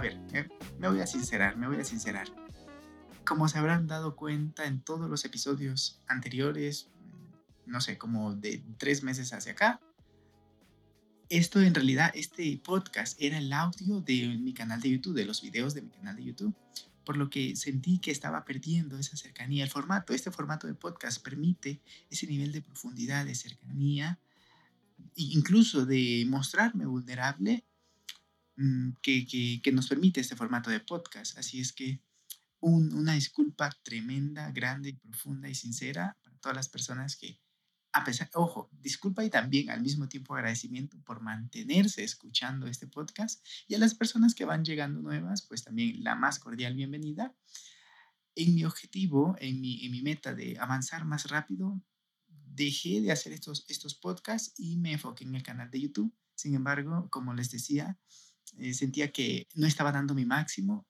ver, me voy a sincerar, me voy a sincerar. Como se habrán dado cuenta en todos los episodios anteriores, no sé, como de tres meses hacia acá, esto en realidad, este podcast era el audio de mi canal de YouTube, de los videos de mi canal de YouTube, por lo que sentí que estaba perdiendo esa cercanía. El formato, este formato de podcast permite ese nivel de profundidad, de cercanía, incluso de mostrarme vulnerable mm, que, nos permite este formato de podcast. Así es que una disculpa tremenda, grande, profunda y sincera para todas las personas que a pesar, ojo, disculpa y también al mismo tiempo agradecimiento por mantenerse escuchando este podcast y a las personas que van llegando nuevas, pues también la más cordial bienvenida. En mi objetivo, en mi, en mi meta de avanzar más rápido, dejé de hacer estos, estos podcasts y me enfoqué en el canal de YouTube. Sin embargo, como les decía, eh, sentía que no estaba dando mi máximo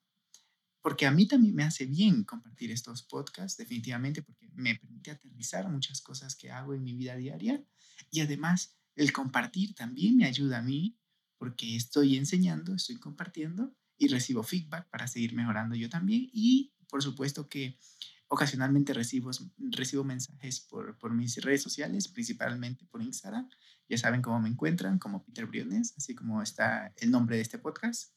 porque a mí también me hace bien compartir estos podcasts, definitivamente, porque me permite aterrizar muchas cosas que hago en mi vida diaria y además el compartir también me ayuda a mí porque estoy enseñando, estoy compartiendo y recibo feedback para seguir mejorando yo también y por supuesto que ocasionalmente recibo, recibo mensajes por, por mis redes sociales, principalmente por Instagram. Ya saben cómo me encuentran, como Peter Briones, así como está el nombre de este podcast.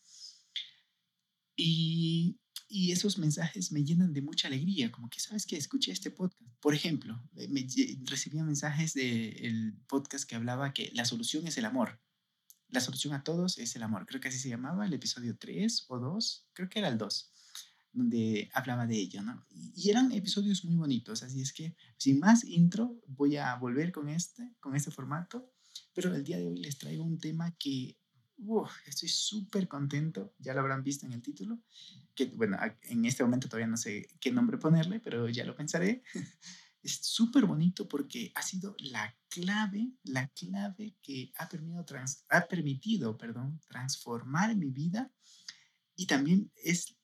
Y y esos mensajes me llenan de mucha alegría, como que, ¿sabes que Escuché este podcast. Por ejemplo, eh, me, recibía mensajes del podcast que hablaba que la solución es el amor. La solución a todos es el amor. Creo que así se llamaba el episodio 3 o 2, creo que era el 2, donde hablaba de ello, ¿no? Y eran episodios muy bonitos, así es que sin más intro voy a volver con este, con este formato, pero el día de hoy les traigo un tema que estoy súper contento, ya lo habrán visto en el título, que bueno, en este momento todavía no sé qué nombre ponerle, pero ya lo pensaré. Es súper bonito porque ha sido la clave, la clave que ha permitido, trans, ha permitido perdón, transformar mi vida y también es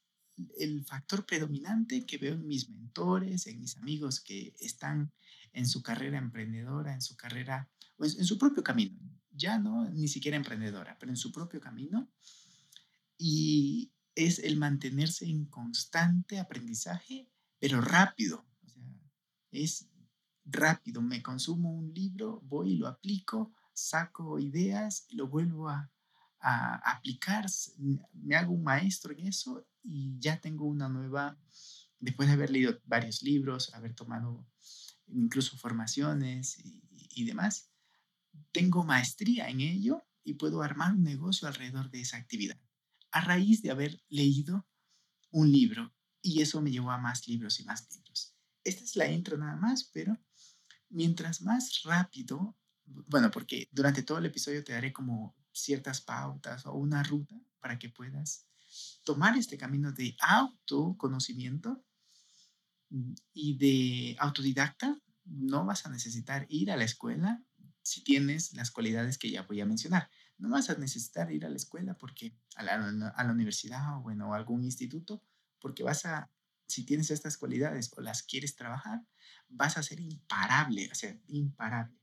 el factor predominante que veo en mis mentores, en mis amigos que están en su carrera emprendedora, en su carrera, pues en su propio camino, ya no ni siquiera emprendedora, pero en su propio camino. Y es el mantenerse en constante aprendizaje, pero rápido. Es rápido. Me consumo un libro, voy y lo aplico, saco ideas, lo vuelvo a aplicar, me hago un maestro en eso y ya tengo una nueva, después de haber leído varios libros, haber tomado incluso formaciones y, demás, tengo maestría en ello y puedo armar un negocio alrededor de esa actividad. A raíz de haber leído un libro y eso me llevó a más libros y más libros. Esta es la intro nada más, pero mientras más rápido, bueno, porque durante todo el episodio te daré como ciertas pautas o una ruta para que puedas tomar este camino de autoconocimiento y de autodidacta. No vas a necesitar ir a la escuela si tienes las cualidades que ya voy a mencionar. No vas a necesitar ir a la escuela porque a la, a la universidad o bueno, a algún instituto, porque vas a, si tienes estas cualidades o las quieres trabajar, vas a ser imparable, o sea, imparable.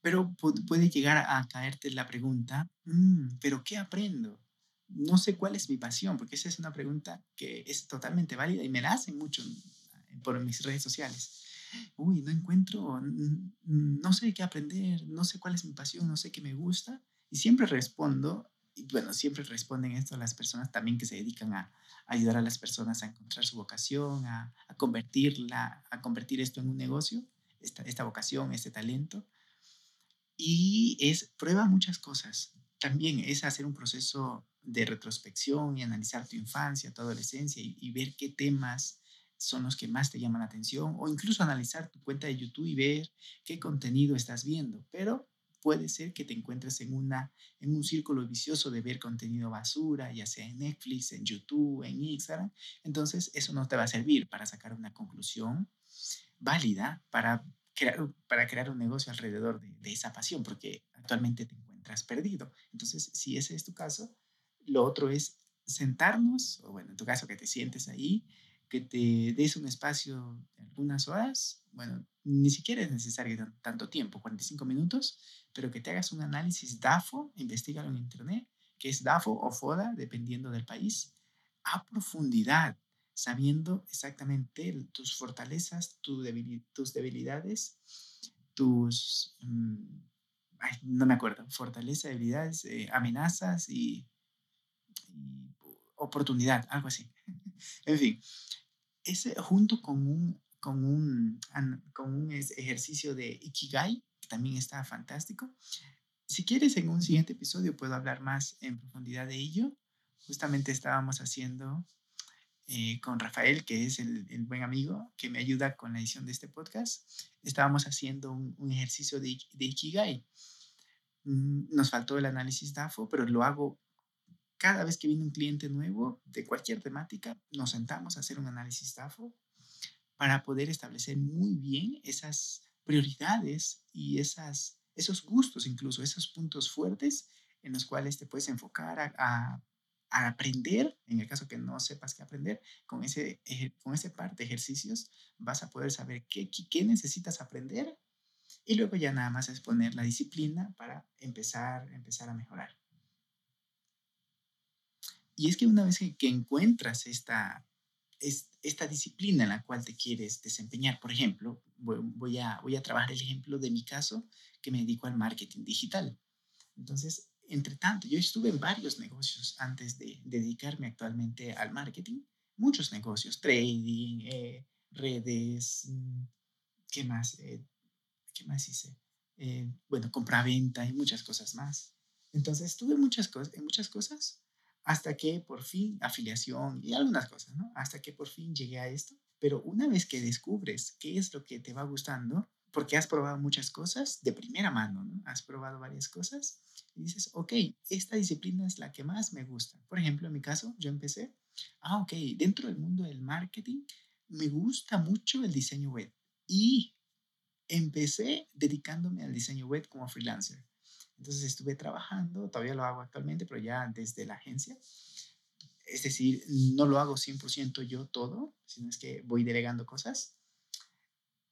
Pero puede llegar a caerte la pregunta, mm, ¿pero qué aprendo? No sé cuál es mi pasión, porque esa es una pregunta que es totalmente válida y me la hacen mucho por mis redes sociales uy, no encuentro, no sé qué aprender, no sé cuál es mi pasión, no sé qué me gusta. Y siempre respondo, y bueno, siempre responden esto las personas también que se dedican a, ayudar a las personas a encontrar su vocación, a, convertirla, a convertir esto en un negocio, esta, esta vocación, este talento. Y es prueba muchas cosas. También es hacer un proceso de retrospección y analizar tu infancia, tu adolescencia y, ver qué temas son los que más te llaman la atención o incluso analizar tu cuenta de YouTube y ver qué contenido estás viendo. Pero puede ser que te encuentres en, una, en un círculo vicioso de ver contenido basura, ya sea en Netflix, en YouTube, en Instagram. Entonces, eso no te va a servir para sacar una conclusión válida para crear, para crear un negocio alrededor de, de esa pasión, porque actualmente te encuentras perdido. Entonces, si ese es tu caso, lo otro es sentarnos, o bueno, en tu caso que te sientes ahí que te des un espacio de algunas horas, bueno, ni siquiera es necesario tanto tiempo, 45 minutos, pero que te hagas un análisis DAFO, investigalo en internet, que es DAFO o FODA, dependiendo del país, a profundidad, sabiendo exactamente tus fortalezas, tus debilidades, tus, no me acuerdo, fortalezas, debilidades, eh, amenazas y, oportunidad, algo así. en fin, ese junto con un, con un, con un ejercicio de Ikigai, que también está fantástico. Si quieres, en un siguiente episodio puedo hablar más en profundidad de ello. Justamente estábamos haciendo con Rafael, que es el, buen amigo que me ayuda con la edición de este podcast, estábamos haciendo un, ejercicio de, de, Ikigai. Mm, nos faltó el análisis DAFO, pero lo hago cada vez que viene un cliente nuevo de cualquier temática, nos sentamos a hacer un análisis DAFO para poder establecer muy bien esas prioridades y esas, esos gustos, incluso esos puntos fuertes en los cuales te puedes enfocar a aprender, en el caso que no sepas qué aprender, con ese, con ese par de ejercicios vas a poder saber qué, qué necesitas aprender y luego ya nada más es poner la disciplina para empezar, empezar a mejorar. Y es que una vez que, encuentras esta, esta disciplina en la cual te quieres desempeñar, por ejemplo, voy, a, voy a trabajar el ejemplo de mi caso, que me dedico al marketing digital. Entonces, entre tanto, yo estuve en varios negocios antes de, dedicarme actualmente al marketing, muchos negocios, trading, eh, redes, mm, ¿qué más? Eh, ¿Qué más hice? Eh, bueno, compra-venta y muchas cosas más. Entonces, estuve muchas cosas, en muchas cosas hasta que por fin, afiliación y algunas cosas, ¿no? Hasta que por fin llegué a esto. Pero una vez que descubres qué es lo que te va gustando, porque has probado muchas cosas de primera mano, ¿no? Has probado varias cosas y dices, ok, esta disciplina es la que más me gusta. Por ejemplo, en mi caso, yo empecé, ah, ok, dentro del mundo del marketing, me gusta mucho el diseño web y empecé dedicándome al diseño web como freelancer. Entonces estuve trabajando, todavía lo hago actualmente, pero ya desde la agencia. Es decir, no lo hago 100% yo todo, sino es que voy delegando cosas.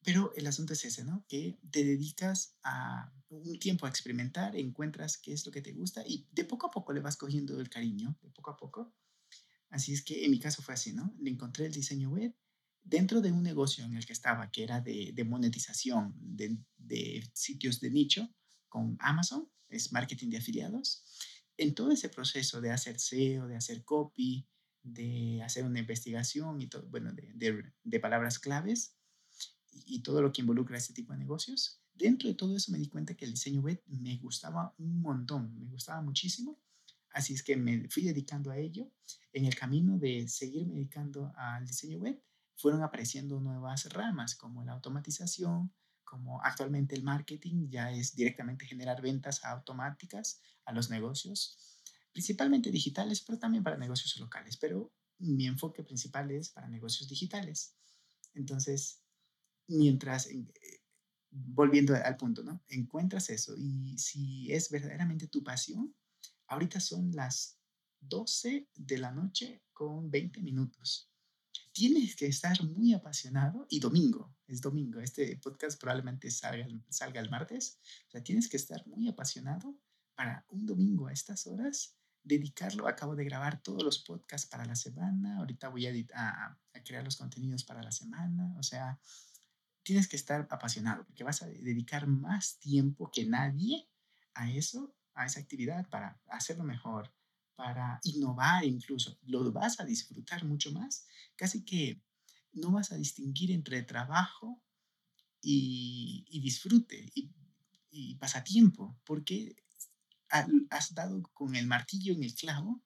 Pero el asunto es ese, ¿no? Que te dedicas a un tiempo a experimentar, encuentras qué es lo que te gusta y de poco a poco le vas cogiendo el cariño, de poco a poco. Así es que en mi caso fue así, ¿no? Le encontré el diseño web dentro de un negocio en el que estaba, que era de, monetización de, sitios de nicho con Amazon, es marketing de afiliados. En todo ese proceso de hacer SEO, de hacer copy, de hacer una investigación y todo, bueno, de palabras claves y, todo lo que involucra este tipo de negocios, dentro de todo eso me di cuenta que el diseño web me gustaba un montón, me gustaba muchísimo. Así es que me fui dedicando a ello. En el camino de seguirme dedicando al diseño web, fueron apareciendo nuevas ramas como la automatización, como actualmente el marketing ya es directamente generar ventas automáticas a los negocios, principalmente digitales, pero también para negocios locales. Pero mi enfoque principal es para negocios digitales. Entonces, mientras, eh, volviendo al punto, ¿no? Encuentras eso y si es verdaderamente tu pasión, ahorita son las 12 de la noche con 20 minutos tienes que estar muy apasionado y domingo, es domingo, este podcast probablemente salga, salga el martes, o sea, tienes que estar muy apasionado para un domingo a estas horas, dedicarlo, acabo de grabar todos los podcasts para la semana, ahorita voy a, a, a crear los contenidos para la semana, o sea, tienes que estar apasionado porque vas a dedicar más tiempo que nadie a eso, a esa actividad para hacerlo mejor, para innovar incluso, lo vas a disfrutar mucho más, casi que no vas a distinguir entre trabajo y, disfrute y, pasatiempo, porque has dado con el martillo en el clavo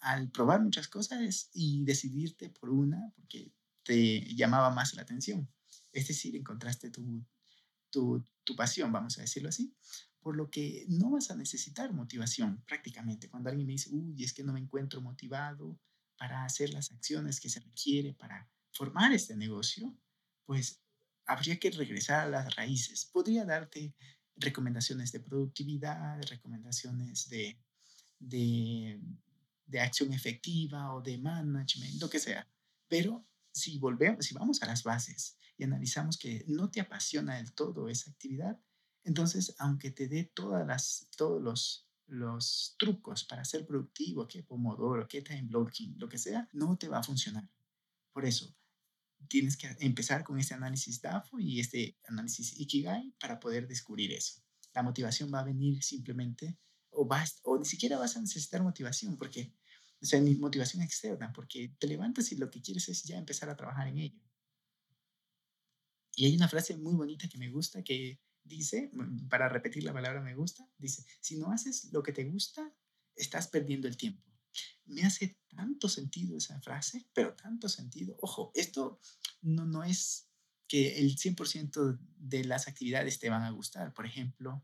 al probar muchas cosas y decidirte por una porque te llamaba más la atención. Es decir, encontraste tu, tu, tu pasión, vamos a decirlo así, por lo que no vas a necesitar motivación prácticamente. Cuando alguien me dice, uy, es que no me encuentro motivado para hacer las acciones que se requiere para formar este negocio, pues habría que regresar a las raíces. Podría darte recomendaciones de productividad, recomendaciones de, de, de acción efectiva o de management, lo que sea. Pero si volvemos, si vamos a las bases y analizamos que no te apasiona del todo esa actividad, Entonces, aunque te dé todas las, todos los, los trucos para ser productivo, que Pomodoro, que Time Blocking, lo que sea, no te va a funcionar. Por eso, tienes que empezar con este análisis DAFO y este análisis Ikigai para poder descubrir eso. La motivación va a venir simplemente, o, vas, o ni siquiera vas a necesitar motivación, porque, o sea, ni motivación externa, porque te levantas y lo que quieres es ya empezar a trabajar en ello. Y hay una frase muy bonita que me gusta que dice, para repetir la palabra me gusta, dice, si no haces lo que te gusta, estás perdiendo el tiempo. Me hace tanto sentido esa frase, pero tanto sentido. Ojo, esto no, no es que el 100% de las actividades te van a gustar. Por ejemplo,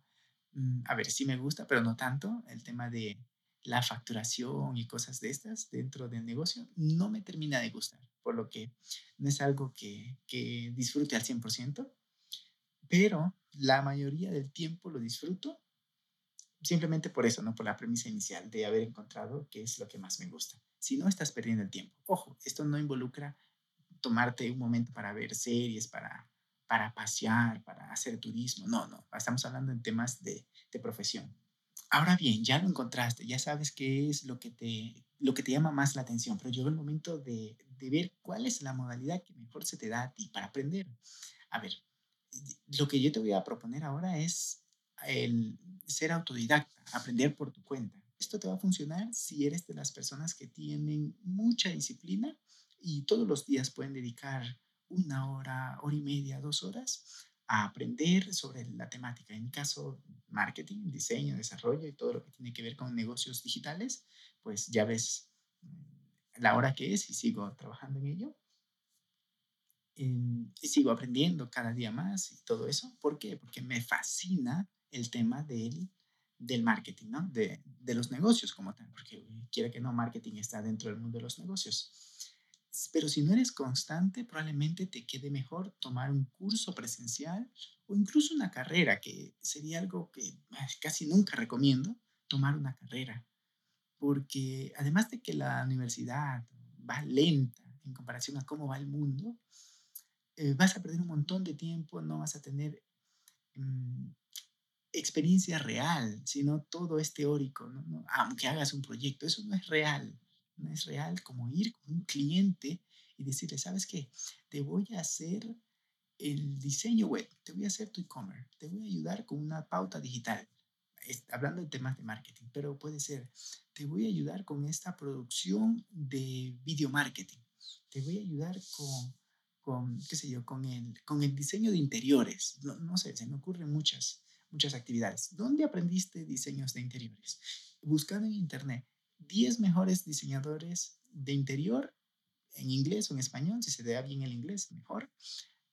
mm, a ver, sí me gusta, pero no tanto, el tema de la facturación y cosas de estas dentro del negocio no me termina de gustar, por lo que no es algo que, que disfrute al 100%, pero la mayoría del tiempo lo disfruto simplemente por eso, no por la premisa inicial de haber encontrado qué es lo que más me gusta. Si no, estás perdiendo el tiempo. Ojo, esto no involucra tomarte un momento para ver series, para, para pasear, para hacer turismo. No, no, estamos hablando en temas de, de profesión. Ahora bien, ya lo encontraste, ya sabes qué es lo que te, lo que te llama más la atención, pero llegó el momento de, ver cuál es la modalidad que mejor se te da a ti para aprender. A ver, lo que yo te voy a proponer ahora es el ser autodidacta, aprender por tu cuenta. Esto te va a funcionar si eres de las personas que tienen mucha disciplina y todos los días pueden dedicar una hora, hora y media, dos horas a aprender sobre la temática. En mi caso, marketing, diseño, desarrollo y todo lo que tiene que ver con negocios digitales, pues ya ves mm, la hora que es y sigo trabajando en ello. Em, y sigo aprendiendo cada día más y todo eso. ¿Por qué? Porque me fascina el tema del, del marketing, ¿no? De, de los negocios como tal, porque quiera que no, marketing está dentro del mundo de los negocios. Pero si no eres constante, probablemente te quede mejor tomar un curso presencial o incluso una carrera, que sería algo que casi nunca recomiendo, tomar una carrera. Porque además de que la universidad va lenta en comparación a cómo va el mundo, eh, vas a perder un montón de tiempo, no vas a tener mm, experiencia real, sino todo es teórico, ¿no? aunque hagas un proyecto, eso no es real, no es real como ir con un cliente y decirle, ¿sabes qué? Te voy a hacer el diseño web, te voy a hacer tu e-commerce, te voy a ayudar con una pauta digital, hablando de temas de marketing, pero puede ser, te voy a ayudar con esta producción de video marketing, te voy a ayudar con, con qué sé yo, con el, con el diseño de interiores, no, no sé, se me ocurren muchas, muchas actividades. ¿Dónde aprendiste diseños de interiores? Buscando en internet 10 mejores diseñadores de interior en inglés o en español, si se te da bien el inglés, mejor.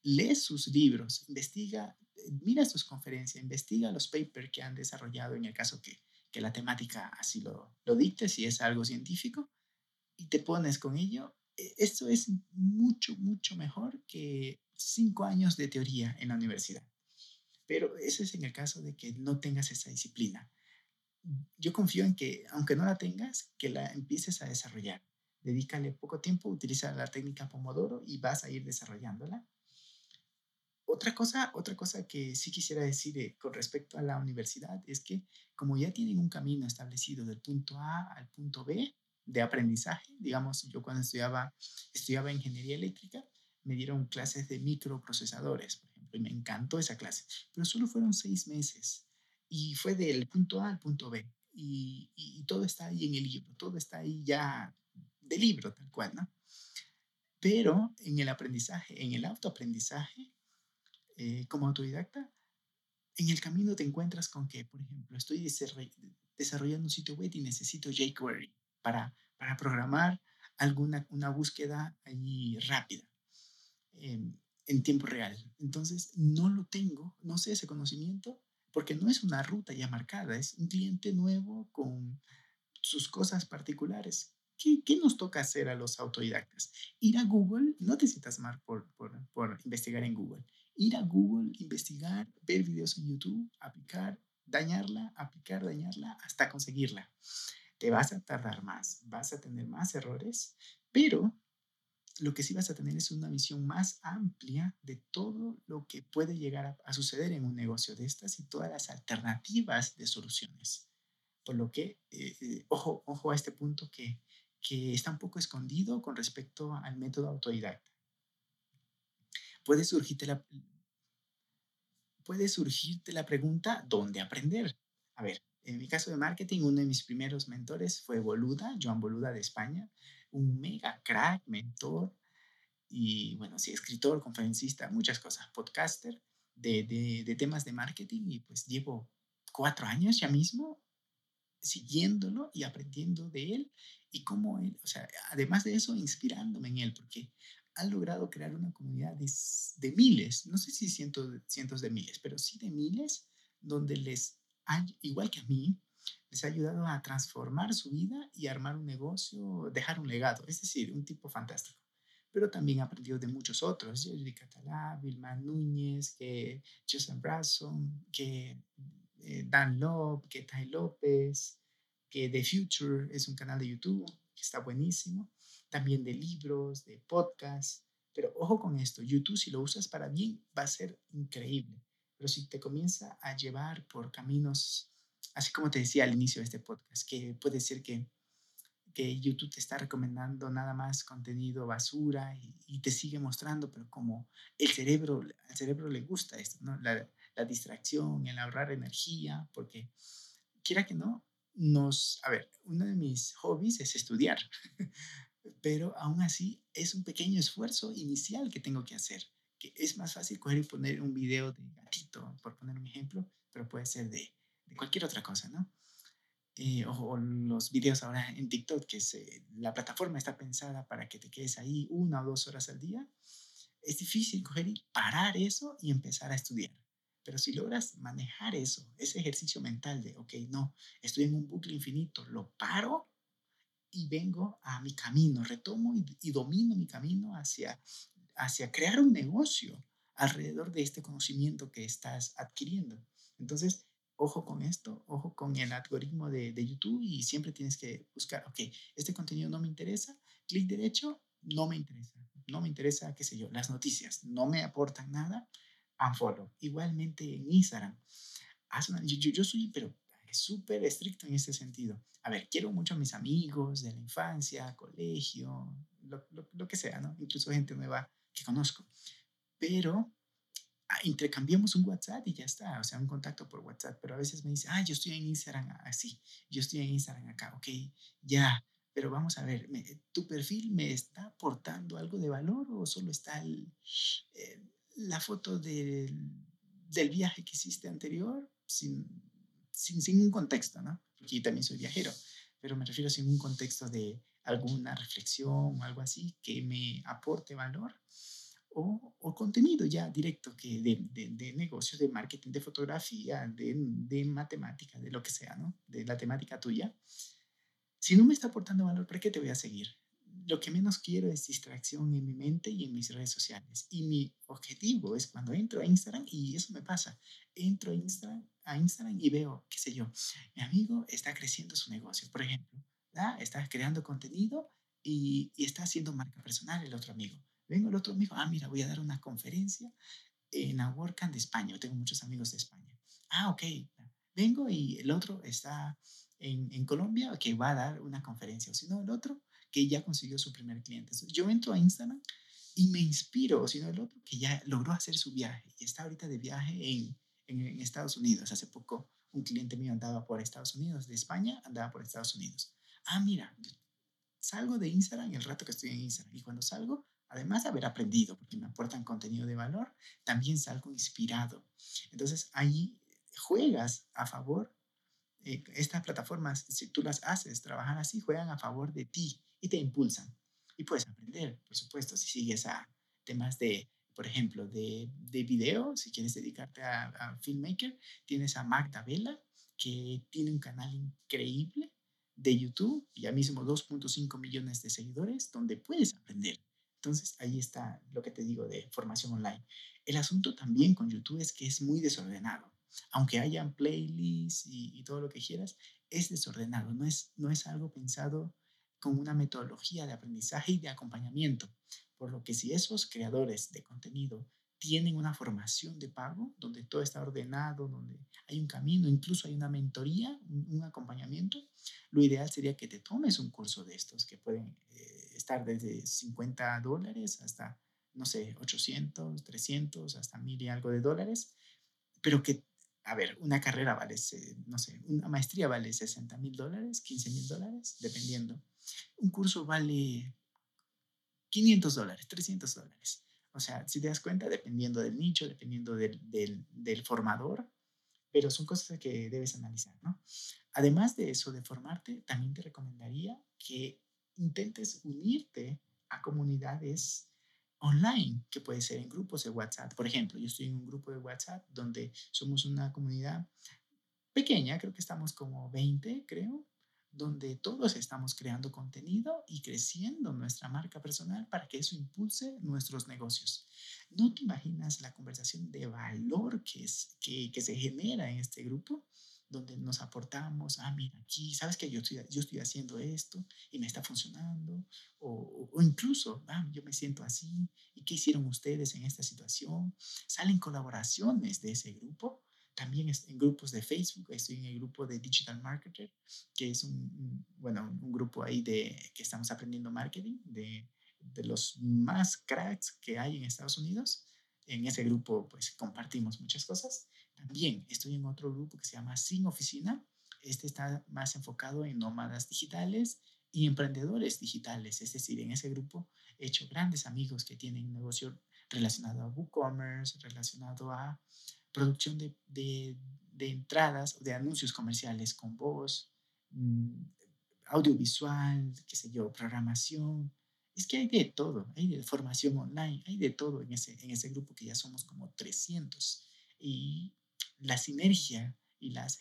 Lee sus libros, investiga, mira sus conferencias, investiga los papers que han desarrollado en el caso que, que la temática así lo, lo dicte, si es algo científico, y te pones con ello. E, esto es mucho, mucho mejor que cinco años de teoría en la universidad. Pero eso es en el caso de que no tengas esa disciplina. Yo confío en que, aunque no la tengas, que la empieces a desarrollar. Dedícale poco tiempo, utiliza la técnica Pomodoro y vas a ir desarrollándola. Otra cosa, otra cosa que sí quisiera decir eh, con respecto a la universidad es que como ya tienen un camino establecido del punto A al punto B de aprendizaje, digamos, yo cuando estudiaba, estudiaba ingeniería eléctrica, me dieron clases de microprocesadores, y me encantó esa clase, pero solo fueron seis meses y fue del punto A al punto B y, todo está ahí en el libro, todo está ahí ya de libro tal cual, ¿no? Pero en el aprendizaje, en el autoaprendizaje, eh, como autodidacta, en el camino te encuentras con que, por ejemplo, estoy desarrollando un sitio web y necesito jQuery para, para programar alguna una búsqueda ahí rápida. Eh, en tiempo real. Entonces, no lo tengo, no sé ese conocimiento, porque no es una ruta ya marcada, es un cliente nuevo con sus cosas particulares. ¿Qué, qué nos toca hacer a los autodidactas? Ir a Google, no te sientas mal por, por, por investigar en Google. Ir a Google, investigar, ver videos en YouTube, aplicar, dañarla, aplicar, dañarla, hasta conseguirla. Te vas a tardar más, vas a tener más errores, pero lo que sí vas a tener es una visión más amplia de todo lo que puede llegar a, suceder en un negocio de estas y todas las alternativas de soluciones. Por lo que, eh, eh, ojo, ojo a este punto que, que está un poco escondido con respecto al método autodidacta. Puede surgirte la, puede surgirte la pregunta, ¿dónde aprender? A ver, en mi caso de marketing, uno de mis primeros mentores fue Boluda, Joan Boluda de España, un mega crack, mentor y, bueno, sí, escritor, conferencista, muchas cosas, podcaster de, de, temas de marketing y pues llevo cuatro años ya mismo siguiéndolo y aprendiendo de él y cómo él, o sea, además de eso, inspirándome en él, porque ha logrado crear una comunidad de, de miles, no sé si cientos, cientos de miles, pero sí de miles, donde les igual que a mí, les ha ayudado a transformar su vida y armar un negocio, dejar un legado. Es decir, un tipo fantástico. Pero también ha aprendido de muchos otros, Jerry Catalá, Vilma Núñez, que Jason Brasson, que eh, Dan Love, que Tai López, que The Future es un canal de YouTube que está buenísimo. También de libros, de podcasts. Pero ojo con esto, YouTube si lo usas para bien va a ser increíble pero si te comienza a llevar por caminos, así como te decía al inicio de este podcast, que puede ser que, que YouTube te está recomendando nada más contenido basura y, te sigue mostrando, pero como el cerebro, al cerebro le gusta esto, ¿no? La, la distracción, el ahorrar energía, porque quiera que no, nos, a ver, uno de mis hobbies es estudiar, pero aún así es un pequeño esfuerzo inicial que tengo que hacer es más fácil coger y poner un video de gatito, por poner un ejemplo, pero puede ser de, de cualquier otra cosa, ¿no? Eh, o, los videos ahora en TikTok, que la plataforma está pensada para que te quedes ahí una o dos horas al día, es difícil coger y parar eso y empezar a estudiar. Pero si logras manejar eso, ese ejercicio mental de, ok, no, estoy en un bucle infinito, lo paro y vengo a mi camino, retomo y, y domino mi camino hacia hacia crear un negocio alrededor de este conocimiento que estás adquiriendo. Entonces, ojo con esto, ojo con el algoritmo de, YouTube y siempre tienes que buscar, ok, este contenido no me interesa, clic derecho, no me interesa, no me interesa, qué sé yo, las noticias, no me aportan nada, unfollow. Igualmente en Instagram, yo, yo soy, pero súper estricto en este sentido. A ver, quiero mucho a mis amigos de la infancia, colegio, lo, lo, lo que sea, ¿no? Incluso gente nueva que conozco. Pero intercambiamos un WhatsApp y ya está, o sea, un contacto por WhatsApp, pero a veces me dice, ah, yo estoy en Instagram así, yo estoy en Instagram acá, ok, ya, pero vamos a ver, ¿tu perfil me está aportando algo de valor o solo está eh, la foto del, del, viaje que hiciste anterior sin, sin, sin un contexto, ¿no? Porque yo también soy viajero, pero me refiero sin un contexto de alguna reflexión o algo así que me aporte valor o, o contenido ya directo que de, de, de, negocios, de marketing, de fotografía, de, de matemática, de lo que sea, ¿no? De la temática tuya. Si no me está aportando valor, ¿para qué te voy a seguir? Lo que menos quiero es distracción en mi mente y en mis redes sociales. Y mi objetivo es cuando entro a Instagram, y eso me pasa, entro a Instagram, a Instagram y veo, qué sé yo, mi amigo está creciendo su negocio, por ejemplo Está creando contenido y, está haciendo marca personal el otro amigo. Vengo el otro amigo, ah, mira, voy a dar una conferencia en WordCamp de España. Yo tengo muchos amigos de España. Ah, ok. Vengo y el otro está en, en Colombia que va a dar una conferencia. O si no, el otro que ya consiguió su primer cliente. yo entro a Instagram y me inspiro, o si no, el otro que ya logró hacer su viaje y está ahorita de viaje en, en, en Estados Unidos. Hace poco un cliente mío andaba por Estados Unidos, de España, andaba por Estados Unidos ah, mira, salgo de Instagram el rato que estoy en Instagram. Y cuando salgo, además de haber aprendido, porque me aportan contenido de valor, también salgo inspirado. Entonces ahí juegas a favor. Eh, estas plataformas, si tú las haces trabajar así, juegan a favor de ti y te impulsan. Y puedes aprender, por supuesto, si sigues a temas de, por ejemplo, de, de video, si quieres dedicarte a, a filmmaker, tienes a Magda Vela, que tiene un canal increíble de YouTube, ya mismo 2.5 millones de seguidores, donde puedes aprender. Entonces, ahí está lo que te digo de formación online. El asunto también con YouTube es que es muy desordenado. Aunque hayan playlists y, todo lo que quieras, es desordenado. No es, no es algo pensado con una metodología de aprendizaje y de acompañamiento. Por lo que si esos creadores de contenido tienen una formación de pago donde todo está ordenado, donde hay un camino, incluso hay una mentoría, un, acompañamiento, lo ideal sería que te tomes un curso de estos que pueden eh, estar desde 50 dólares hasta, no sé, 800, 300, hasta mil y algo de dólares, pero que, a ver, una carrera vale, no sé, una maestría vale 60 mil dólares, 15 mil dólares, dependiendo. Un curso vale 500 dólares, 300 dólares. O sea, si te das cuenta, dependiendo del nicho, dependiendo del, del, del formador, pero son cosas que debes analizar, ¿no? Además de eso, de formarte, también te recomendaría que intentes unirte a comunidades online, que puede ser en grupos de WhatsApp. Por ejemplo, yo estoy en un grupo de WhatsApp donde somos una comunidad pequeña, creo que estamos como 20, creo, donde todos estamos creando contenido y creciendo nuestra marca personal para que eso impulse nuestros negocios. No te imaginas la conversación de valor que, es, que, que se genera en este grupo, donde nos aportamos, ah, mira, aquí, sabes que yo estoy, yo estoy haciendo esto y me está funcionando, o, incluso, ah, yo me siento así, ¿y qué hicieron ustedes en esta situación? Salen colaboraciones de ese grupo también en grupos de Facebook, estoy en el grupo de Digital Marketer, que es un, bueno, un grupo ahí de que estamos aprendiendo marketing, de, de los más cracks que hay en Estados Unidos. En ese grupo, pues compartimos muchas cosas. También estoy en otro grupo que se llama Sin Oficina. Este está más enfocado en nómadas digitales y emprendedores digitales. Es decir, en ese grupo he hecho grandes amigos que tienen negocio relacionado a WooCommerce, relacionado a producción de, de, de entradas, de anuncios comerciales con voz, mm, audiovisual, qué sé yo, programación. Es que hay de todo, hay de formación online, hay de todo en ese, en ese grupo que ya somos como 300. Y la sinergia y las,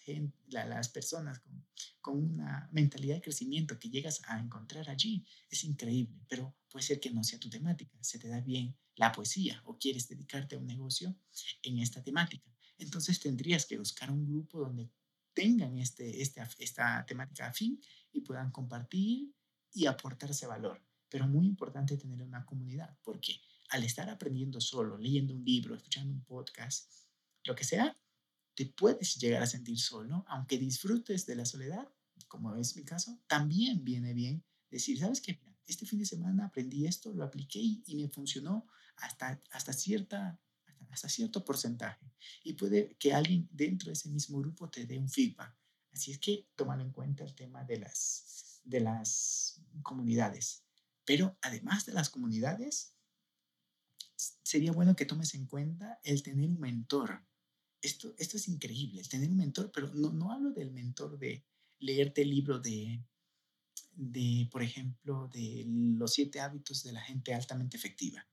las personas con, con, una mentalidad de crecimiento que llegas a encontrar allí es increíble, pero puede ser que no sea tu temática, se te da bien la poesía o quieres dedicarte a un negocio en esta temática. Entonces tendrías que buscar un grupo donde tengan este, este, esta temática afín y puedan compartir y aportarse valor. Pero muy importante tener una comunidad, porque al estar aprendiendo solo, leyendo un libro, escuchando un podcast, lo que sea, te puedes llegar a sentir solo, aunque disfrutes de la soledad, como es mi caso, también viene bien decir, ¿sabes qué? este fin de semana aprendí esto, lo apliqué y, me funcionó hasta, hasta, cierta, hasta cierto porcentaje. Y puede que alguien dentro de ese mismo grupo te dé un feedback. Así es que tómalo en cuenta el tema de las, de las comunidades. Pero además de las comunidades, sería bueno que tomes en cuenta el tener un mentor esto, esto es increíble, tener un mentor, pero no, no hablo del mentor de leerte el libro de, de, por ejemplo, de los siete hábitos de la gente altamente efectiva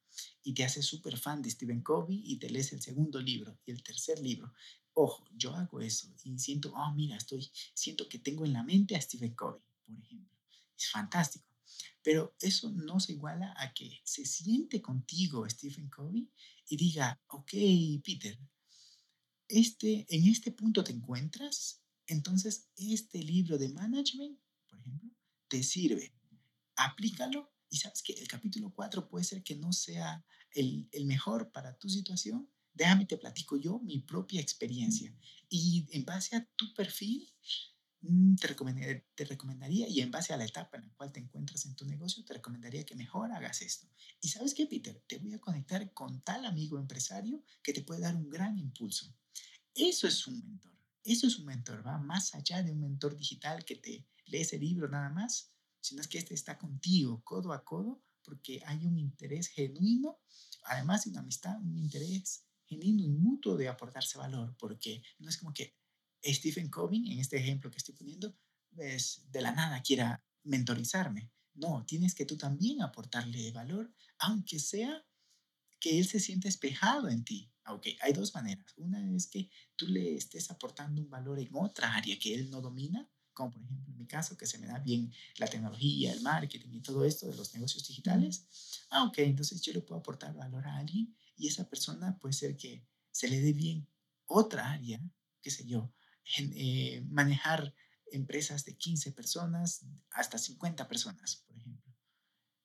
y te haces súper fan de Stephen Covey y te lees el segundo libro y el tercer libro. Ojo, yo hago eso y siento, oh, mira, estoy, siento que tengo en la mente a Stephen Covey, por ejemplo. Es fantástico. Pero eso no se iguala a que se siente contigo Stephen Covey y diga, ok, Peter, este, en este punto te encuentras, entonces este libro de management, por ejemplo, te sirve. Aplícalo y sabes que el capítulo 4 puede ser que no sea el, el mejor para tu situación. Déjame te platico yo mi propia experiencia y en base a tu perfil mm, te recomendaría, y en base a la etapa en la cual te encuentras en tu negocio, te recomendaría que mejor hagas esto. Y sabes qué, Peter, te voy a conectar con tal amigo empresario que te puede dar un gran impulso. Eso es un mentor. Eso es un mentor, va más allá de un mentor digital que te lee ese libro nada más, sino es que este está contigo codo a codo porque hay un interés genuino, además de una amistad, un interés genuino y mutuo de aportarse valor, porque no es como que Stephen Covey, en este ejemplo que estoy poniendo, es de la nada quiera mentorizarme. No, tienes que tú también aportarle valor, aunque sea que él se siente espejado en ti. Ok, hay dos maneras. Una es que tú le estés aportando un valor en otra área que él no domina, como por ejemplo en mi caso, que se me da bien la tecnología, el marketing y todo esto de los negocios digitales. Ah, ok, entonces yo le puedo aportar valor a alguien y esa persona puede ser que se le dé bien otra área, qué sé yo, eh, manejar empresas de 15 personas hasta 50 personas, por ejemplo.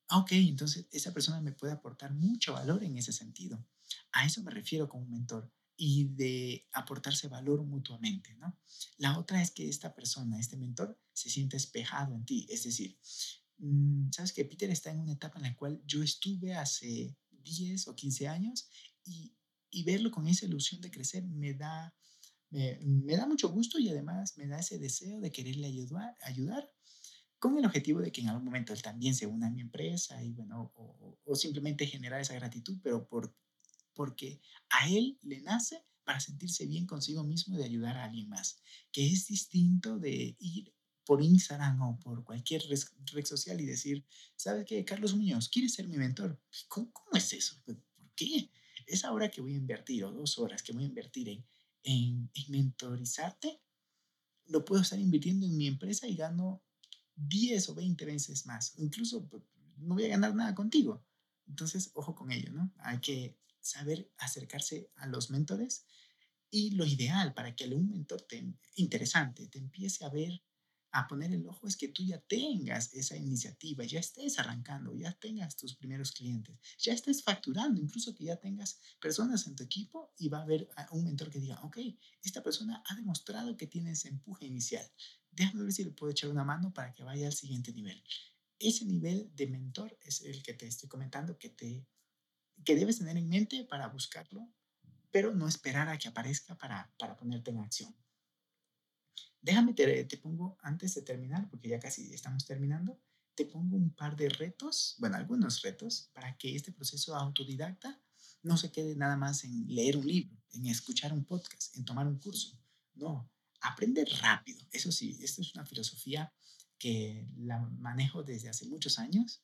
Ah, ok, entonces esa persona me puede aportar mucho valor en ese sentido. A eso me refiero con un mentor y de aportarse valor mutuamente, ¿no? La otra es que esta persona, este mentor, se siente espejado en ti, es decir, mm, sabes que Peter está en una etapa en la cual yo estuve hace 10 o 15 años y, y verlo con esa ilusión de crecer me da, me, da mucho gusto y además me da ese deseo de quererle ayudar, ayudar con el objetivo de que en algún momento él también se una a mi empresa y bueno, o, simplemente generar esa gratitud, pero por porque a él le nace para sentirse bien consigo mismo de ayudar a alguien más, que es distinto de ir por Instagram o por cualquier red social y decir, ¿sabes qué? Carlos Muñoz, ¿quieres ser mi mentor? ¿Cómo, es eso? ¿Por qué? Esa hora que voy a invertir o dos horas que voy a invertir en, en, en mentorizarte, lo puedo estar invirtiendo en mi empresa y gano 10 o 20 veces más. Incluso pues, no voy a ganar nada contigo. Entonces, ojo con ello, ¿no? Hay que saber acercarse a los mentores y lo ideal para que un mentor te, interesante te empiece a ver, a poner el ojo, es que tú ya tengas esa iniciativa, ya estés arrancando, ya tengas tus primeros clientes, ya estés facturando, incluso que ya tengas personas en tu equipo y va a haber un mentor que diga, ok, esta persona ha demostrado que tiene ese empuje inicial, déjame ver si le puedo echar una mano para que vaya al siguiente nivel. Ese nivel de mentor es el que te estoy comentando que te que debes tener en mente para buscarlo, pero no esperar a que aparezca para, para ponerte en acción. Déjame, te, te pongo, antes de terminar, porque ya casi estamos terminando, te pongo un par de retos, bueno, algunos retos, para que este proceso autodidacta no se quede nada más en leer un libro, en escuchar un podcast, en tomar un curso. No, aprende rápido. Eso sí, esta es una filosofía que la manejo desde hace muchos años.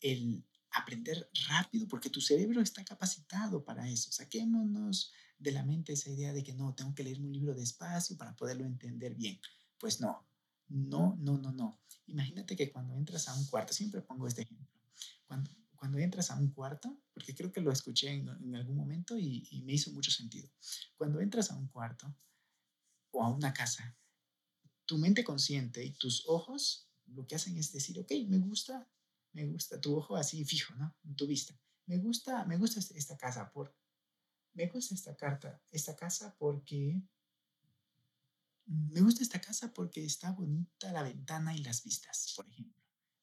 El aprender rápido porque tu cerebro está capacitado para eso. Saquémonos de la mente esa idea de que no, tengo que leer un libro despacio para poderlo entender bien. Pues no, no, no, no, no. Imagínate que cuando entras a un cuarto, siempre pongo este ejemplo, cuando, cuando entras a un cuarto, porque creo que lo escuché en, en algún momento y, y me hizo mucho sentido, cuando entras a un cuarto o a una casa, tu mente consciente y tus ojos lo que hacen es decir, ok, me gusta me gusta tu ojo así fijo, ¿no? Tu vista. Me gusta, me gusta este, esta casa por, me gusta esta carta, esta casa porque, me gusta esta casa porque está bonita la ventana y las vistas, por ejemplo.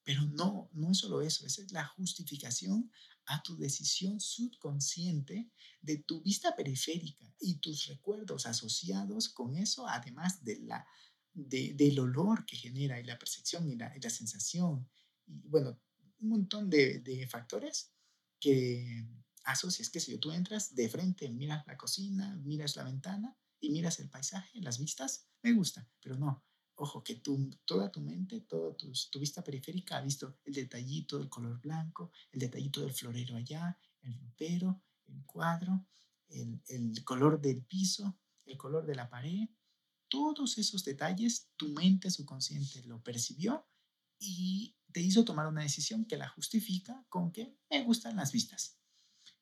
Pero no, no es solo eso, esa es la justificación a tu decisión subconsciente de tu vista periférica y tus recuerdos asociados con eso, además de la, de, del olor que genera y la percepción y la, la sensación. Y bueno, un montón de, de factores que asocias, qué sé yo, tú entras de frente, miras la cocina, miras la ventana y miras el paisaje, las vistas, me gusta, pero no, ojo, que tú, toda tu mente, toda tu, tu, vista periférica ha visto el detallito del color blanco, el detallito del florero allá, el ropero, el cuadro, el, el color del piso, el color de la pared, todos esos detalles tu mente subconsciente lo percibió y te hizo tomar una decisión que la justifica con que me gustan las vistas.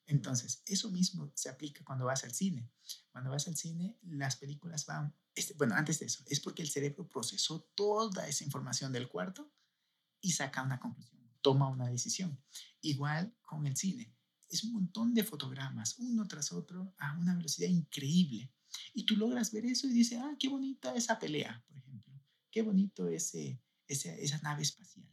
Entonces, eso mismo se aplica cuando vas al cine. Cuando vas al cine, las películas van, este, bueno, antes de eso, es porque el cerebro procesó toda esa información del cuarto y saca una conclusión, toma una decisión. Igual con el cine. Es un montón de fotogramas, uno tras otro, a una velocidad increíble. Y tú logras ver eso y dices, ah, qué bonita esa pelea, por ejemplo. Qué bonito ese, esa, nave espacial.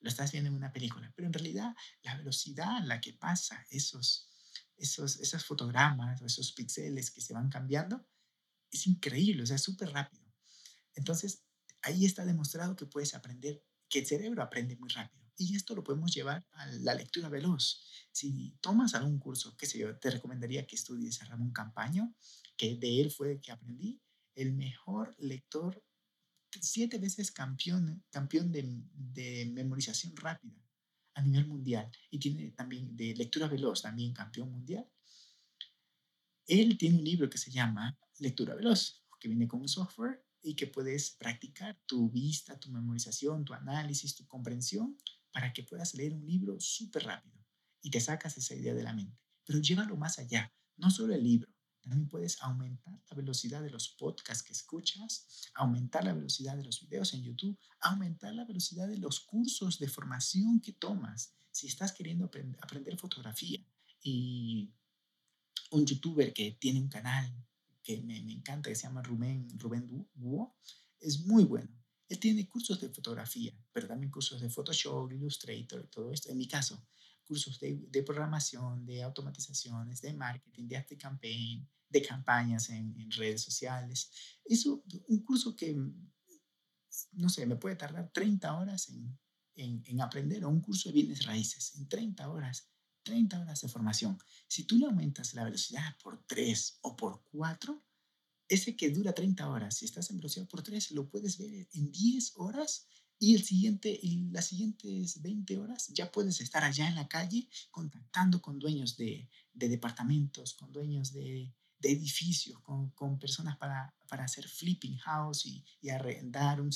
Lo estás viendo en una película, pero en realidad la velocidad a la que pasa esos, esos, esos fotogramas o esos píxeles que se van cambiando es increíble, o sea, es súper rápido. Entonces, ahí está demostrado que puedes aprender, que el cerebro aprende muy rápido. Y esto lo podemos llevar a la lectura veloz. Si tomas algún curso, qué sé yo, te recomendaría que estudies a Ramón Campaño, que de él fue que aprendí, el mejor lector siete veces campeón, campeón de, de, memorización rápida a nivel mundial y tiene también de lectura veloz, también campeón mundial. Él tiene un libro que se llama Lectura Veloz, que viene con un software y que puedes practicar tu vista, tu memorización, tu análisis, tu comprensión para que puedas leer un libro súper rápido y te sacas esa idea de la mente. Pero llévalo más allá, no solo el libro, También puedes aumentar la velocidad de los podcasts que escuchas, aumentar la velocidad de los videos en YouTube, aumentar la velocidad de los cursos de formación que tomas. Si estás queriendo aprender fotografía y un youtuber que tiene un canal que me, encanta, que se llama Rubén, Rubén Duo, es muy bueno. Él tiene cursos de fotografía, pero también cursos de Photoshop, Illustrator, todo esto. En mi caso, cursos de, de programación, de automatizaciones, de marketing, de active campaign, de campañas en, en, redes sociales. Eso, un curso que, no sé, me puede tardar 30 horas en, en, en aprender, o un curso de bienes raíces, en 30 horas 30 horas de formación. Si tú le aumentas la velocidad por 3 o por 4, ese que dura 30 horas, si estás en velocidad por 3, lo puedes ver en 10 horas y el siguiente, y las siguientes 20 horas ya puedes estar allá en la calle contactando con dueños de, de departamentos, con dueños de, de edificios, con, con, personas para, para hacer flipping house y, y arrendar un,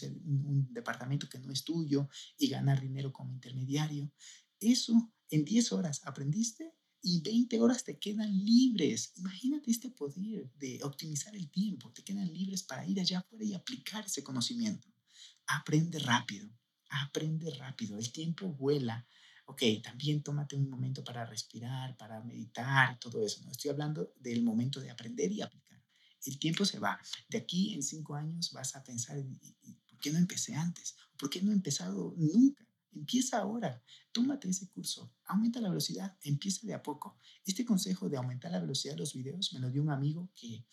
departamento que no es tuyo y ganar dinero como intermediario. Eso en 10 horas aprendiste y 20 horas te quedan libres. Imagínate este poder de optimizar el tiempo. Te quedan libres para ir allá afuera y aplicar ese conocimiento. Aprende rápido, aprende rápido. El tiempo vuela. Ok, también tómate un momento para respirar, para meditar todo eso. No estoy hablando del momento de aprender y aplicar. El tiempo se va. De aquí en cinco años vas a pensar, ¿por qué no empecé antes? ¿Por qué no he empezado nunca? Empieza ahora, tómate ese curso, aumenta la velocidad, empieza de a poco. Este consejo de aumentar la velocidad de los videos me lo dio un amigo que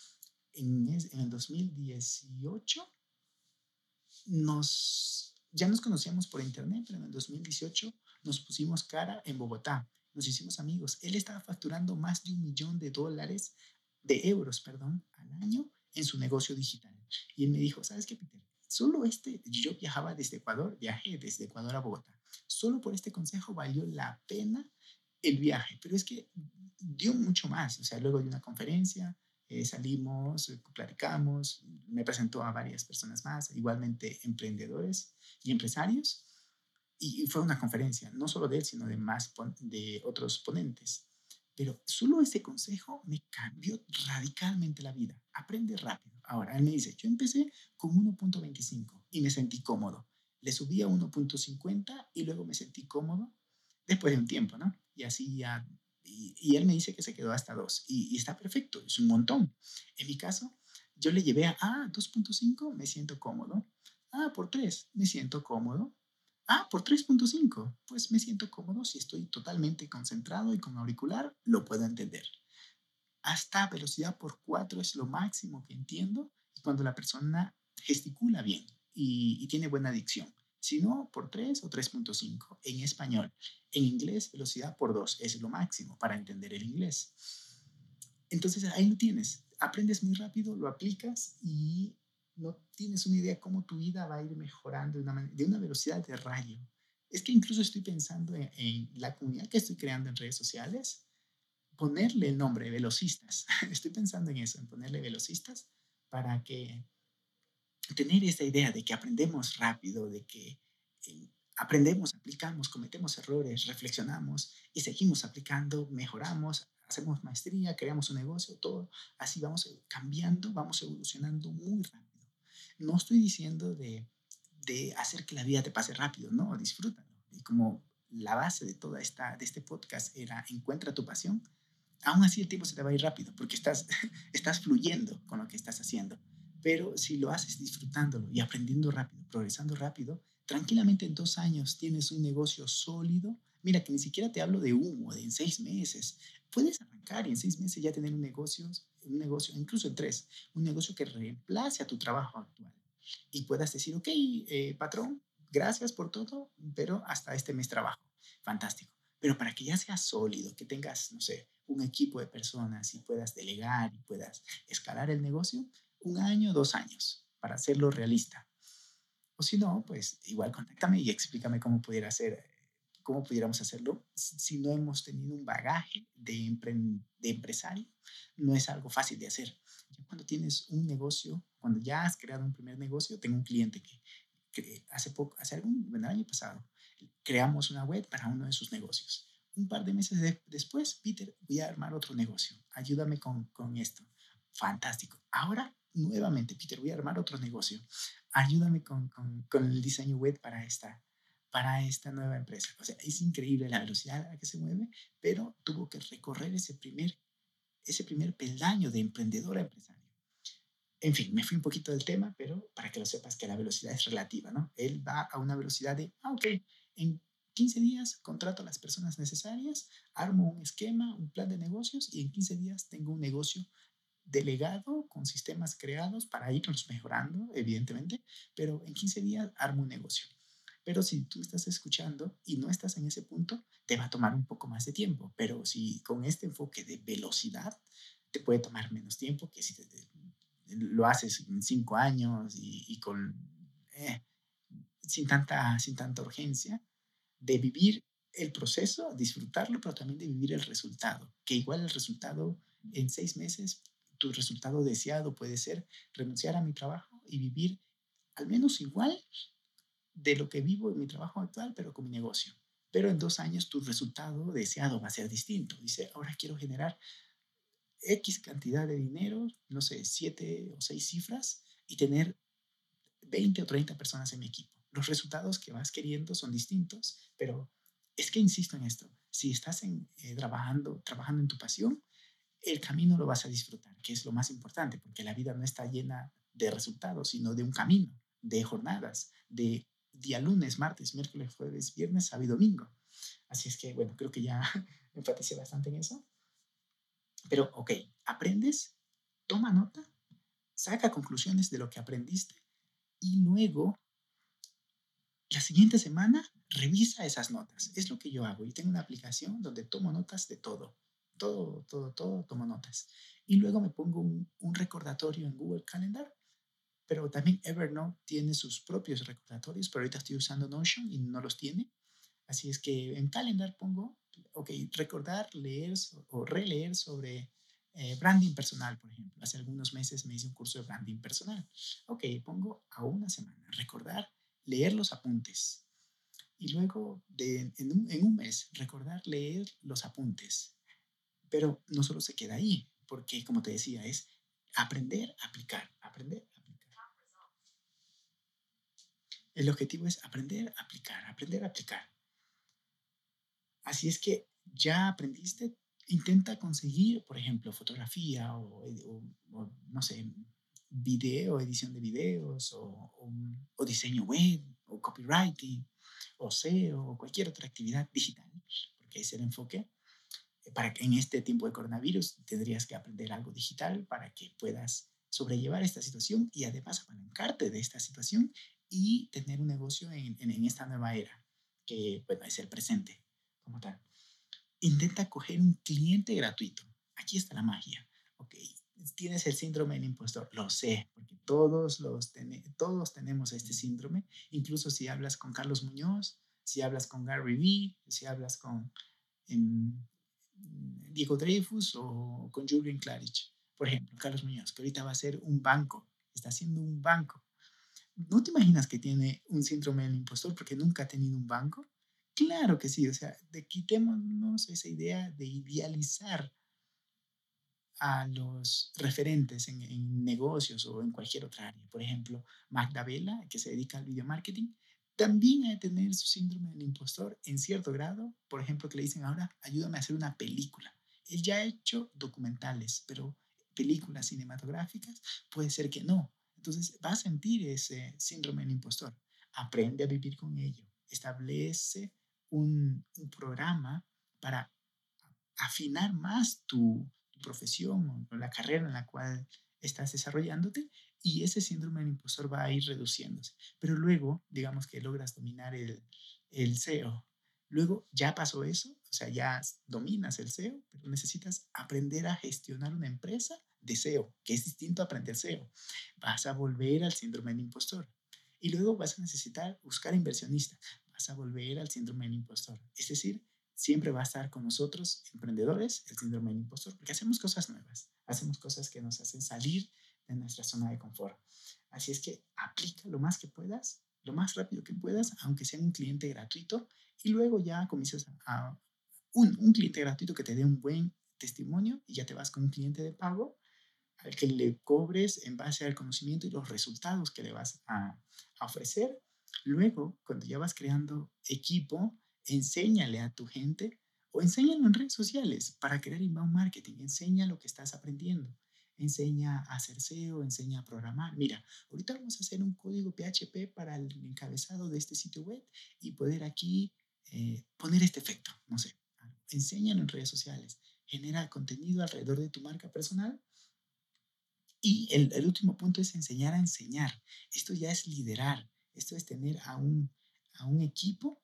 en, en el 2018 nos, ya nos conocíamos por internet, pero en el 2018 nos pusimos cara en Bogotá, nos hicimos amigos. Él estaba facturando más de un millón de dólares, de euros, perdón, al año en su negocio digital. Y él me dijo, ¿sabes qué, Peter? Solo este, yo viajaba desde Ecuador, viajé desde Ecuador a Bogotá. Solo por este consejo valió la pena el viaje, pero es que dio mucho más. O sea, luego de una conferencia, eh, salimos, eh, platicamos, me presentó a varias personas más, igualmente emprendedores y empresarios, y, fue una conferencia, no solo de él, sino de más de otros ponentes. Pero solo ese consejo me cambió radicalmente la vida. Aprende rápido. Ahora, él me dice, yo empecé con 1.25 y me sentí cómodo. Le subí a 1.50 y luego me sentí cómodo después de un tiempo, ¿no? Y así ya, y, él me dice que se quedó hasta 2 y, está perfecto, es un montón. En mi caso, yo le llevé a, ah, 2.5, me siento cómodo. Ah, por 3, me siento cómodo. Ah, por 3.5, pues me siento cómodo si estoy totalmente concentrado y con auricular, lo puedo entender. Hasta velocidad por 4 es lo máximo que entiendo cuando la persona gesticula bien y, tiene buena dicción. Si no, por 3 o 3.5 en español. En inglés, velocidad por 2 es lo máximo para entender el inglés. Entonces ahí lo tienes. Aprendes muy rápido, lo aplicas y no tienes una idea cómo tu vida va a ir mejorando de una, de una velocidad de rayo. Es que incluso estoy pensando en, la comunidad que estoy creando en redes sociales, ponerle el nombre velocistas. estoy pensando en eso, en ponerle velocistas para que tener esta idea de que aprendemos rápido, de que eh, aprendemos, aplicamos, cometemos errores, reflexionamos y seguimos aplicando, mejoramos, hacemos maestría, creamos un negocio, todo así vamos cambiando, vamos evolucionando muy rápido. No estoy diciendo de, de hacer que la vida te pase rápido, no, disfrútalo. Y como la base de toda esta, de este podcast era encuentra tu pasión, aún así el tiempo se te va a ir rápido porque estás, estás fluyendo con lo que estás haciendo. Pero si lo haces disfrutándolo y aprendiendo rápido, progresando rápido, tranquilamente en dos años tienes un negocio sólido. Mira, que ni siquiera te hablo de humo, de en seis meses. Puedes arrancar y en seis meses ya tener un negocio, un negocio, incluso tres, un negocio que reemplace a tu trabajo actual. Y puedas decir, ok, eh, patrón, gracias por todo, pero hasta este mes trabajo. Fantástico. Pero para que ya sea sólido, que tengas, no sé, un equipo de personas y puedas delegar y puedas escalar el negocio, un año, dos años, para hacerlo realista. O si no, pues igual contáctame y explícame cómo pudiera hacer, cómo pudiéramos hacerlo si no hemos tenido un bagaje de, de empresario. No es algo fácil de hacer. Cuando tienes un negocio, cuando ya has creado un primer negocio, tengo un cliente que, hace poco, hace algún, el año pasado, creamos una web para uno de sus negocios. Un par de meses después, Peter, voy a armar otro negocio. Ayúdame con, con esto fantástico. Ahora, nuevamente, Peter, voy a armar otro negocio. Ayúdame con, con, con el diseño web para esta, para esta nueva empresa. O sea, es increíble la velocidad a la que se mueve, pero tuvo que recorrer ese primer, ese primer peldaño de emprendedor a empresario. En fin, me fui un poquito del tema, pero para que lo sepas que la velocidad es relativa, ¿no? Él va a una velocidad de, ah, ok, en 15 días contrato a las personas necesarias, armo un esquema, un plan de negocios y en 15 días tengo un negocio delegado con sistemas creados para irnos mejorando, evidentemente, pero en 15 días armo un negocio. Pero si tú estás escuchando y no estás en ese punto, te va a tomar un poco más de tiempo. Pero si con este enfoque de velocidad, te puede tomar menos tiempo que si lo haces en cinco años y, con, eh, sin, tanta, sin tanta urgencia, de vivir el proceso, disfrutarlo, pero también de vivir el resultado, que igual el resultado en seis meses, tu resultado deseado puede ser renunciar a mi trabajo y vivir al menos igual de lo que vivo en mi trabajo actual, pero con mi negocio. Pero en dos años tu resultado deseado va a ser distinto. Dice, ahora quiero generar X cantidad de dinero, no sé, siete o seis cifras y tener 20 o 30 personas en mi equipo. Los resultados que vas queriendo son distintos, pero es que insisto en esto. Si estás eh, trabajando, trabajando en tu pasión, el camino lo vas a disfrutar, que es lo más importante, porque la vida no está llena de resultados, sino de un camino, de jornadas, de día lunes, martes, miércoles, jueves, viernes, sábado y domingo. Así es que, bueno, creo que ya enfaticé bastante en eso. Pero, ok, aprendes, toma nota, saca conclusiones de lo que aprendiste y luego, la siguiente semana, revisa esas notas. Es lo que yo hago. Yo tengo una aplicación donde tomo notas de todo. Todo, todo, todo, tomo notas. Y luego me pongo un, un recordatorio en Google Calendar pero también Evernote tiene sus propios recordatorios, pero ahorita estoy usando Notion y no los tiene. Así es que en Calendar pongo, ok, recordar, leer o releer sobre eh, branding personal, por ejemplo. Hace algunos meses me hice un curso de branding personal. Ok, pongo a una semana, recordar, leer los apuntes. Y luego de, en, un, en un mes, recordar, leer los apuntes. Pero no solo se queda ahí, porque como te decía, es aprender, aplicar, aprender, el objetivo es aprender, aplicar, aprender, aplicar. Así es que ya aprendiste, intenta conseguir, por ejemplo, fotografía o, no sé, video, edición de videos o, o, diseño web o copywriting o SEO o cualquier otra actividad digital, porque es el enfoque. Para que en este tiempo de coronavirus tendrías que aprender algo digital para que puedas sobrellevar esta situación y además apalancarte de esta situación y tener un negocio en, en, esta nueva era, que bueno, es el presente como tal. Intenta coger un cliente gratuito. Aquí está la magia. Ok, tienes el síndrome del impostor, lo sé, porque todos, los todos tenemos este síndrome, incluso si hablas con Carlos Muñoz, si hablas con Gary Vee, si hablas con em, Diego Dreyfus o con Julian Clarich. Por ejemplo, Carlos Muñoz, que ahorita va a ser un banco, está haciendo un banco ¿No te imaginas que tiene un síndrome del impostor porque nunca ha tenido un banco? Claro que sí, o sea, de quitémonos esa idea de idealizar a los referentes en, negocios o en cualquier otra área. Por ejemplo, Magda Vela, que se dedica al video marketing, también ha de tener su síndrome del impostor en cierto grado. Por ejemplo, que le dicen ahora, ayúdame a hacer una película. Él ya ha hecho documentales, pero películas cinematográficas puede ser que no. Entonces va a sentir ese síndrome del impostor. Aprende a vivir con ello. Establece un, programa para afinar más tu, profesión o la carrera en la cual estás desarrollándote y ese síndrome del impostor va a ir reduciéndose. Pero luego, digamos que logras dominar el, el SEO. Luego ya pasó eso, o sea, ya dominas el SEO, pero necesitas aprender a gestionar una empresa deseo, que es distinto a aprender SEO. Vas a volver al síndrome del impostor. Y luego vas a necesitar buscar inversionistas. Vas a volver al síndrome del impostor. Es decir, siempre va a estar con nosotros, emprendedores, el síndrome del impostor, porque hacemos cosas nuevas, hacemos cosas que nos hacen salir de nuestra zona de confort. Así es que aplica lo más que puedas, lo más rápido que puedas, aunque sea un cliente gratuito, y luego ya comienzas a, un, un cliente gratuito que te dé un buen testimonio y ya te vas con un cliente de pago al que le cobres en base al conocimiento y los resultados que le vas a, ofrecer. Luego, cuando ya vas creando equipo, enséñale a tu gente o enséñalo en redes sociales para crear inbound marketing. Enseña lo que estás aprendiendo. Enseña a hacer SEO, enseña a programar. Mira, ahorita vamos a hacer un código PHP para el encabezado de este sitio web y poder aquí eh, poner este efecto. No sé, enséñalo en redes sociales. Genera contenido alrededor de tu marca personal. Y el, último punto es enseñar a enseñar. Esto ya es liderar. Esto es tener a un, a un equipo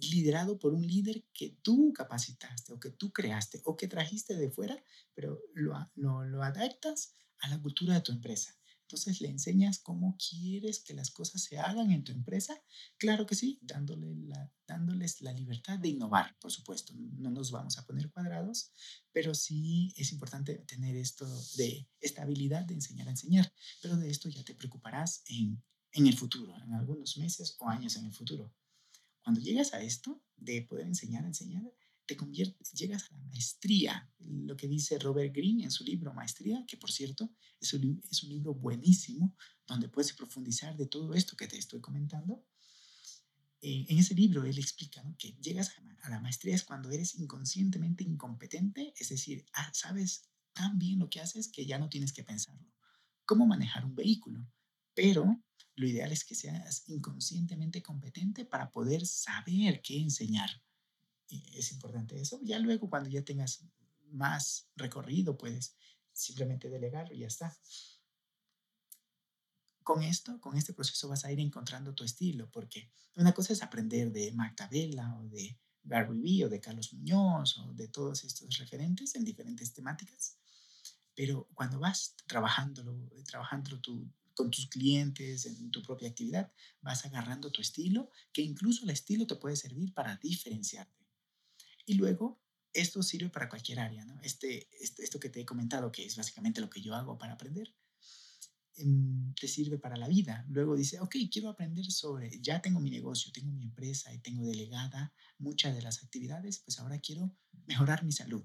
liderado por un líder que tú capacitaste o que tú creaste o que trajiste de fuera, pero lo, lo, lo, adaptas a la cultura de tu empresa. Entonces le enseñas cómo quieres que las cosas se hagan en tu empresa. Claro que sí, dándole la, la libertad de innovar, por supuesto. No nos vamos a poner cuadrados, pero sí es importante tener esto de esta habilidad de enseñar a enseñar. Pero de esto ya te preocuparás en, en el futuro, en algunos meses o años en el futuro. Cuando llegas a esto, de poder enseñar a enseñar, te conviertes, llegas a la maestría, lo que dice Robert Greene en su libro Maestría, que por cierto es un libro buenísimo, donde puedes profundizar de todo esto que te estoy comentando. En ese libro él explica que llegas a, la maestría es cuando eres inconscientemente incompetente, es decir, ah, sabes tan bien lo que haces que ya no tienes que pensarlo. Cómo manejar un vehículo, pero lo ideal es que seas inconscientemente competente para poder saber qué enseñar. es importante eso. Ya luego, cuando ya tengas más recorrido, puedes simplemente delegarlo y ya está. Con esto, con este proceso vas a ir encontrando tu estilo, porque una cosa es aprender de Magdalena o de Gary Vee o de Carlos Muñoz o de todos estos referentes en diferentes temáticas, pero cuando vas trabajándolo, trabajándolo tú con tus clientes, en tu propia actividad, vas agarrando tu estilo, que incluso el estilo te puede servir para diferenciarte. Y luego, esto sirve para cualquier área, ¿no? Este, este esto que te he comentado, que es básicamente lo que yo hago para aprender, te sirve para la vida. Luego dice, ok, quiero aprender sobre, ya tengo mi negocio, tengo mi empresa y tengo delegada muchas de las actividades, pues ahora quiero mejorar mi salud.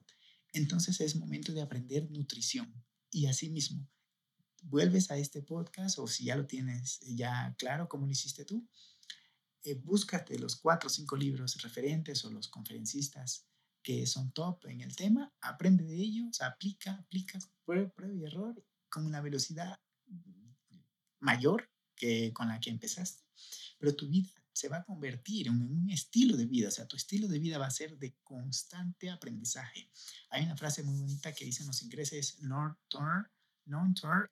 Entonces es momento de aprender nutrición. Y así mismo, vuelves a este podcast o si ya lo tienes ya claro como lo hiciste tú, eh, búscate los cuatro o cinco libros referentes o los conferencistas que son top en el tema, aprende de ellos, aplica, aplica, prueba, prueba y error con una velocidad mayor que con la que empezaste, pero tu vida se va a convertir en un estilo de vida, o sea, tu estilo de vida va a ser de constante aprendizaje. Hay una frase muy bonita que dicen los ingleses, non-term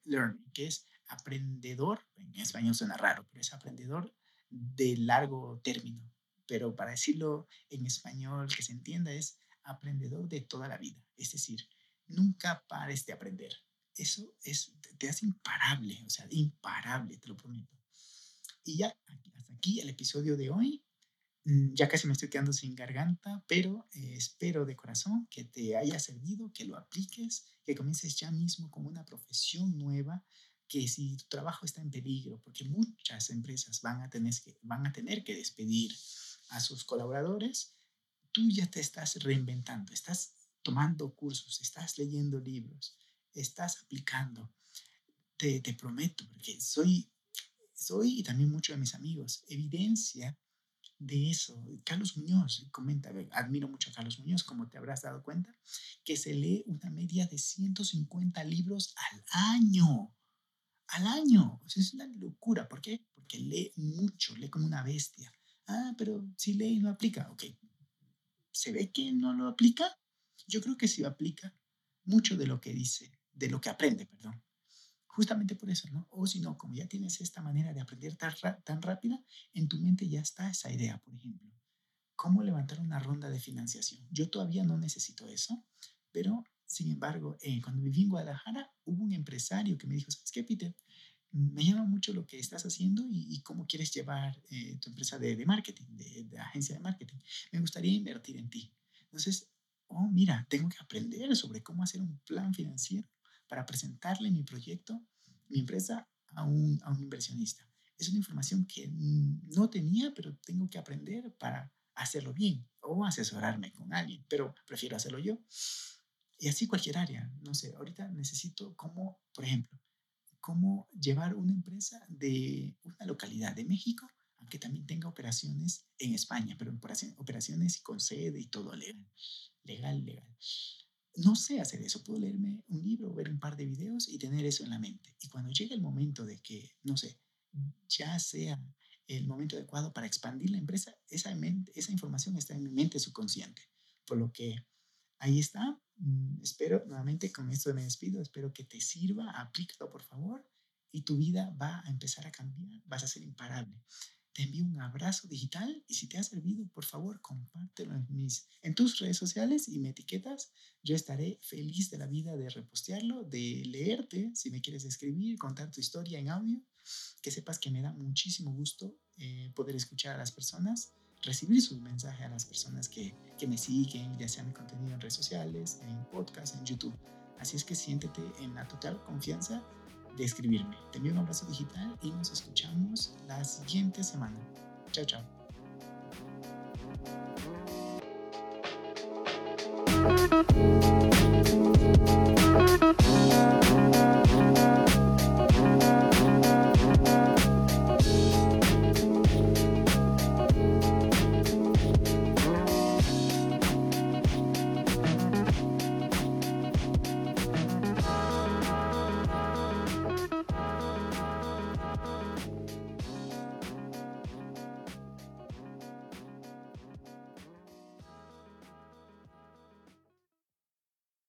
learning, que es aprendedor, en español suena raro, pero es aprendedor de largo término. Pero para decirlo en español que se entienda es aprendedor de toda la vida. Es decir, nunca pares de aprender. Eso es, te hace imparable, o sea, imparable, te lo prometo. Y ya, hasta aquí el episodio de hoy. Mm, ya casi me estoy quedando sin garganta, pero eh, espero de corazón que te haya servido, que lo apliques, que comiences ya mismo con una profesión nueva, que si tu trabajo está en peligro, porque muchas empresas van a tener que, van a tener que despedir a sus colaboradores, tú ya te estás reinventando, estás tomando cursos, estás leyendo libros, estás aplicando. Te, te prometo, porque soy, soy y también muchos de mis amigos, evidencia de eso. Carlos Muñoz comenta, admiro mucho a Carlos Muñoz, como te habrás dado cuenta, que se lee una media de 150 libros al año. Al año. es una locura. ¿Por qué? Porque lee mucho, lee como una bestia. Ah, pero si lee y no aplica. Ok. ¿Se ve que no lo aplica? Yo creo que sí aplica mucho de lo que dice, de lo que aprende, perdón. Justamente por eso, ¿no? O si no, como ya tienes esta manera de aprender tan, tan rápida, en tu mente ya está esa idea, por ejemplo. ¿Cómo levantar una ronda de financiación? Yo todavía no necesito eso, pero sin embargo, eh, cuando viví en Guadalajara, hubo un empresario que me dijo, ¿sabes qué, Peter? Me llama mucho lo que estás haciendo y, cómo quieres llevar eh, tu empresa de, de marketing, de, de, agencia de marketing. Me gustaría invertir en ti. Entonces, oh, mira, tengo que aprender sobre cómo hacer un plan financiero para presentarle mi proyecto, mi empresa, a un, a un inversionista. Es una información que no tenía, pero tengo que aprender para hacerlo bien o asesorarme con alguien, pero prefiero hacerlo yo. Y así cualquier área. No sé, ahorita necesito cómo, por ejemplo, cómo llevar una empresa de una localidad de México aunque también tenga operaciones en España, pero operaciones con sede y todo legal, legal, legal. No sé hacer eso, puedo leerme un libro, ver un par de videos y tener eso en la mente. Y cuando llegue el momento de que, no sé, ya sea el momento adecuado para expandir la empresa, esa, mente, esa información está en mi mente subconsciente. Por lo que ahí está. Mm, espero, nuevamente con esto me despido, espero que te sirva, aplícalo por favor y tu vida va a empezar a cambiar, vas a ser imparable. Te envío un abrazo digital y si te ha servido, por favor, compártelo en, mis, en tus redes sociales y me etiquetas. Yo estaré feliz de la vida de repostearlo, de leerte, si me quieres escribir, contar tu historia en audio. Que sepas que me da muchísimo gusto eh, poder escuchar a las personas, recibir sus mensajes a las personas que, que me siguen, ya sea mi contenido en redes sociales, en podcast, en YouTube. Así es que siéntete en la total confianza de escribirme. Te envío un abrazo digital y nos escuchamos la siguiente semana. Chao, chao.